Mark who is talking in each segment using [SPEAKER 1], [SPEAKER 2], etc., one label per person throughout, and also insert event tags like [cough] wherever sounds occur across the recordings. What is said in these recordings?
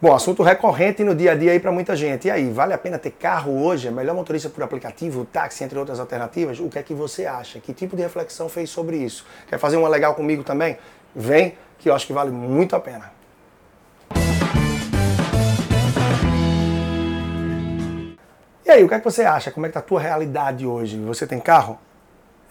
[SPEAKER 1] Bom, assunto recorrente no dia a dia aí para muita gente. E aí, vale a pena ter carro hoje? É melhor motorista por aplicativo, táxi, entre outras alternativas? O que é que você acha? Que tipo de reflexão fez sobre isso? Quer fazer uma legal comigo também? Vem, que eu acho que vale muito a pena. E aí, o que é que você acha? Como é que tá a tua realidade hoje? Você tem carro?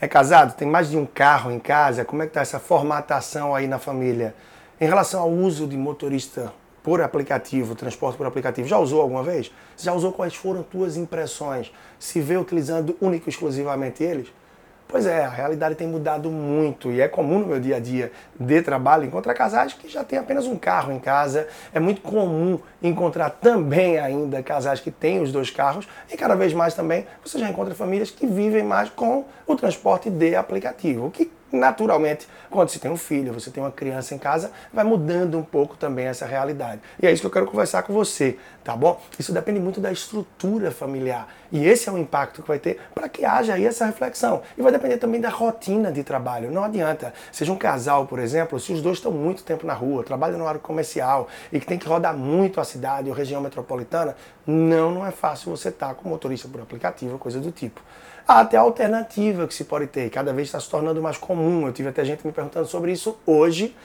[SPEAKER 1] É casado? Tem mais de um carro em casa? Como é que tá essa formatação aí na família? Em relação ao uso de motorista por aplicativo, transporte por aplicativo, já usou alguma vez? Já usou quais foram tuas impressões? Se vê utilizando único e exclusivamente eles? Pois é, a realidade tem mudado muito e é comum no meu dia a dia de trabalho encontrar casais que já têm apenas um carro em casa. É muito comum encontrar também ainda casais que têm os dois carros e cada vez mais também você já encontra famílias que vivem mais com o transporte de aplicativo, o que naturalmente, quando você tem um filho, você tem uma criança em casa, vai mudando um pouco também essa realidade. E é isso que eu quero conversar com você, tá bom? Isso depende muito da estrutura familiar. E esse é o impacto que vai ter para que haja aí essa reflexão. E vai depender também da rotina de trabalho. Não adianta, seja um casal, por exemplo, se os dois estão muito tempo na rua, trabalham no área comercial e que tem que rodar muito a cidade ou região metropolitana, não, não é fácil você estar tá com motorista por aplicativo, coisa do tipo. Há até a alternativa que se pode ter, cada vez está se tornando mais comum. Eu tive até gente me perguntando sobre isso hoje.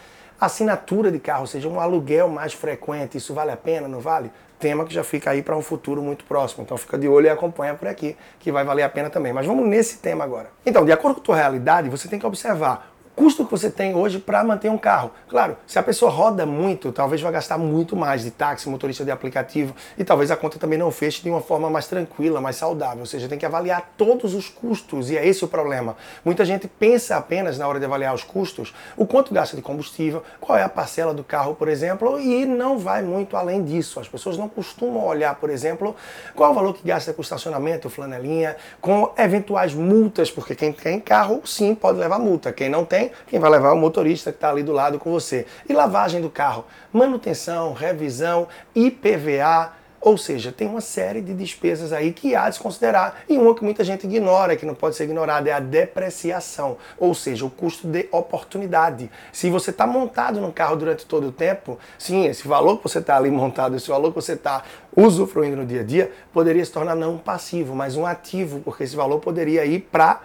[SPEAKER 1] Assinatura de carro, ou seja, um aluguel mais frequente, isso vale a pena, não vale? Tema que já fica aí para um futuro muito próximo. Então fica de olho e acompanha por aqui, que vai valer a pena também. Mas vamos nesse tema agora. Então, de acordo com a tua realidade, você tem que observar custo que você tem hoje para manter um carro. Claro, se a pessoa roda muito, talvez vai gastar muito mais de táxi, motorista de aplicativo e talvez a conta também não feche de uma forma mais tranquila, mais saudável. Ou seja, tem que avaliar todos os custos e é esse o problema. Muita gente pensa apenas na hora de avaliar os custos, o quanto gasta de combustível, qual é a parcela do carro, por exemplo, e não vai muito além disso. As pessoas não costumam olhar, por exemplo, qual é o valor que gasta com estacionamento, flanelinha, com eventuais multas, porque quem tem carro sim pode levar multa, quem não tem quem vai levar é o motorista que está ali do lado com você. E lavagem do carro, manutenção, revisão, IPVA, ou seja, tem uma série de despesas aí que há de se considerar. E uma que muita gente ignora, que não pode ser ignorada, é a depreciação, ou seja, o custo de oportunidade. Se você está montado no carro durante todo o tempo, sim, esse valor que você está ali montado, esse valor que você está usufruindo no dia a dia, poderia se tornar não um passivo, mas um ativo, porque esse valor poderia ir para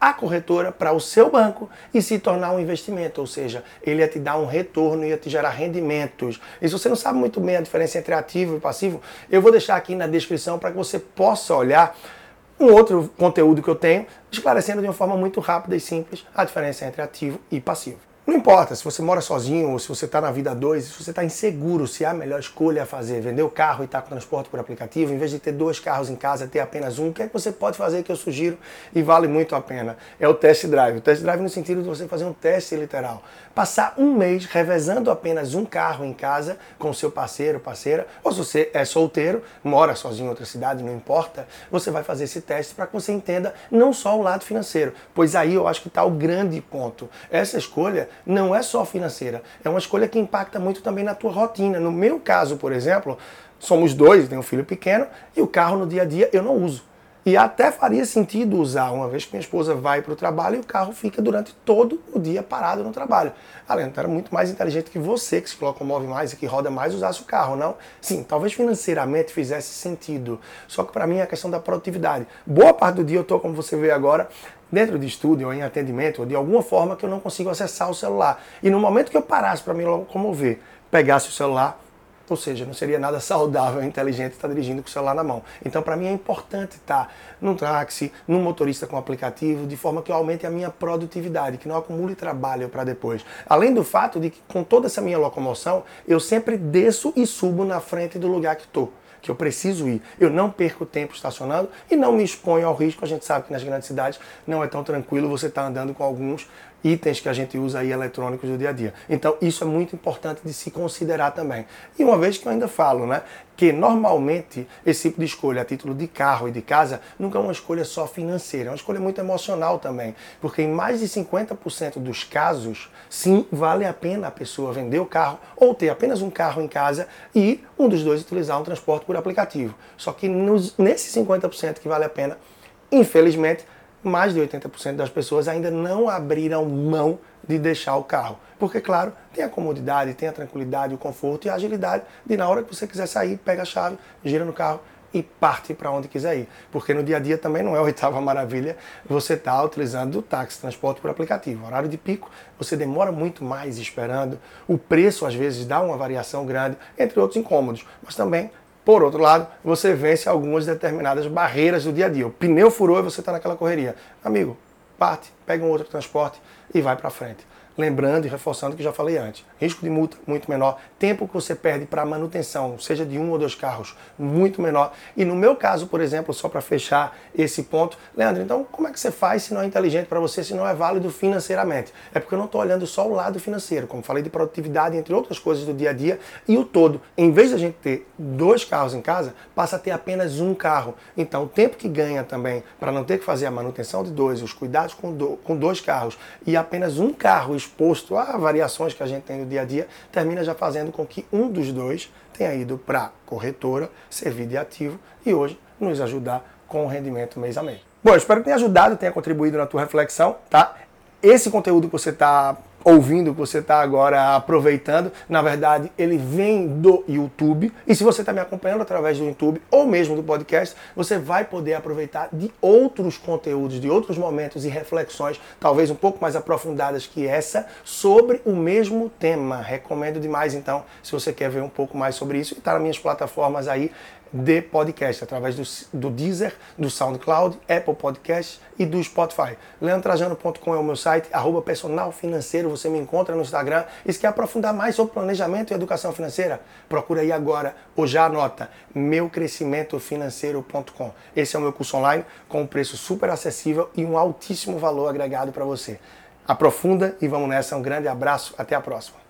[SPEAKER 1] a corretora para o seu banco e se tornar um investimento, ou seja, ele ia te dar um retorno, ia te gerar rendimentos. E se você não sabe muito bem a diferença entre ativo e passivo, eu vou deixar aqui na descrição para que você possa olhar um outro conteúdo que eu tenho, esclarecendo de uma forma muito rápida e simples a diferença entre ativo e passivo. Não importa se você mora sozinho ou se você está na vida dois, se você está inseguro se há a melhor escolha a fazer, vender o carro e estar tá com transporte por aplicativo, em vez de ter dois carros em casa, ter apenas um, o que é que você pode fazer que eu sugiro e vale muito a pena? É o test drive. O test drive no sentido de você fazer um teste literal. Passar um mês revezando apenas um carro em casa com seu parceiro, parceira, ou se você é solteiro, mora sozinho em outra cidade, não importa, você vai fazer esse teste para que você entenda não só o lado financeiro, pois aí eu acho que está o grande ponto. Essa escolha não é só financeira, é uma escolha que impacta muito também na tua rotina. No meu caso, por exemplo, somos dois, tenho um filho pequeno e o carro no dia a dia eu não uso. E até faria sentido usar, uma vez que minha esposa vai para o trabalho e o carro fica durante todo o dia parado no trabalho. Além, era muito mais inteligente que você, que se locomove mais e que roda mais, usasse o carro, não? Sim, talvez financeiramente fizesse sentido. Só que para mim é a questão da produtividade. Boa parte do dia eu estou, como você vê agora, dentro de estúdio ou em atendimento, ou de alguma forma que eu não consigo acessar o celular. E no momento que eu parasse para me locomover, pegasse o celular, ou seja, não seria nada [laughs] saudável, inteligente estar dirigindo com o celular na mão. Então, para mim é importante estar num táxi, num motorista com aplicativo, de forma que eu aumente a minha produtividade, que não acumule trabalho para depois. Além do fato de que, com toda essa minha locomoção, eu sempre desço e subo na frente do lugar que estou que eu preciso ir. Eu não perco tempo estacionando e não me exponho ao risco. A gente sabe que nas grandes cidades não é tão tranquilo você estar tá andando com alguns itens que a gente usa aí eletrônicos do dia a dia. Então, isso é muito importante de se considerar também. E uma vez que eu ainda falo, né, que normalmente esse tipo de escolha a título de carro e de casa nunca é uma escolha só financeira, é uma escolha muito emocional também, porque em mais de 50% dos casos, sim, vale a pena a pessoa vender o carro ou ter apenas um carro em casa e um dos dois utilizar um transporte por aplicativo. Só que nos, nesses 50% que vale a pena, infelizmente, mais de 80% das pessoas ainda não abriram mão de deixar o carro. Porque, claro, tem a comodidade, tem a tranquilidade, o conforto e a agilidade de, na hora que você quiser sair, pega a chave, gira no carro e parte para onde quiser ir. Porque no dia a dia também não é a oitava [laughs] maravilha você estar tá utilizando o táxi, transporte por aplicativo. Horário de pico, você demora muito mais esperando. O preço, às vezes, dá uma variação grande, entre outros incômodos. Mas também por outro lado, você vence algumas determinadas barreiras do dia a dia. O pneu furou e você está naquela correria. Amigo, parte, pega um outro transporte e vai para frente. Lembrando e reforçando o que já falei antes: risco de multa muito menor, tempo que você perde para manutenção, seja de um ou dois carros, muito menor. E no meu caso, por exemplo, só para fechar esse ponto, Leandro, então como é que você faz se não é inteligente para você, se não é válido financeiramente? É porque eu não estou olhando só o lado financeiro, como falei de produtividade, entre outras coisas do dia a dia, e o todo. Em vez de a gente ter dois carros em casa, passa a ter apenas um carro. Então, o tempo que ganha também para não ter que fazer a manutenção de dois, os cuidados com, do, com dois carros e apenas um carro exposto a variações que a gente tem no dia a dia, termina já fazendo com que um dos dois tenha ido para corretora, servir de ativo e hoje nos ajudar com o rendimento mês a mês. Bom, espero que tenha ajudado, tenha contribuído na tua reflexão, tá? Esse conteúdo que você está ouvindo, que você está agora aproveitando, na verdade, ele vem do YouTube. E se você está me acompanhando através do YouTube ou mesmo do podcast, você vai poder aproveitar de outros conteúdos, de outros momentos e reflexões, talvez um pouco mais aprofundadas que essa, sobre o mesmo tema. Recomendo demais, então, se você quer ver um pouco mais sobre isso, está nas minhas plataformas aí de podcast, através do, do Deezer, do SoundCloud, Apple Podcast e do Spotify. leandrajano.com é o meu site, arroba personal financeiro, você me encontra no Instagram. E se quer aprofundar mais sobre planejamento e educação financeira, procura aí agora, ou já anota, meucrescimentofinanceiro.com. Esse é o meu curso online com um preço super acessível e um altíssimo valor agregado para você. Aprofunda e vamos nessa. Um grande abraço, até a próxima.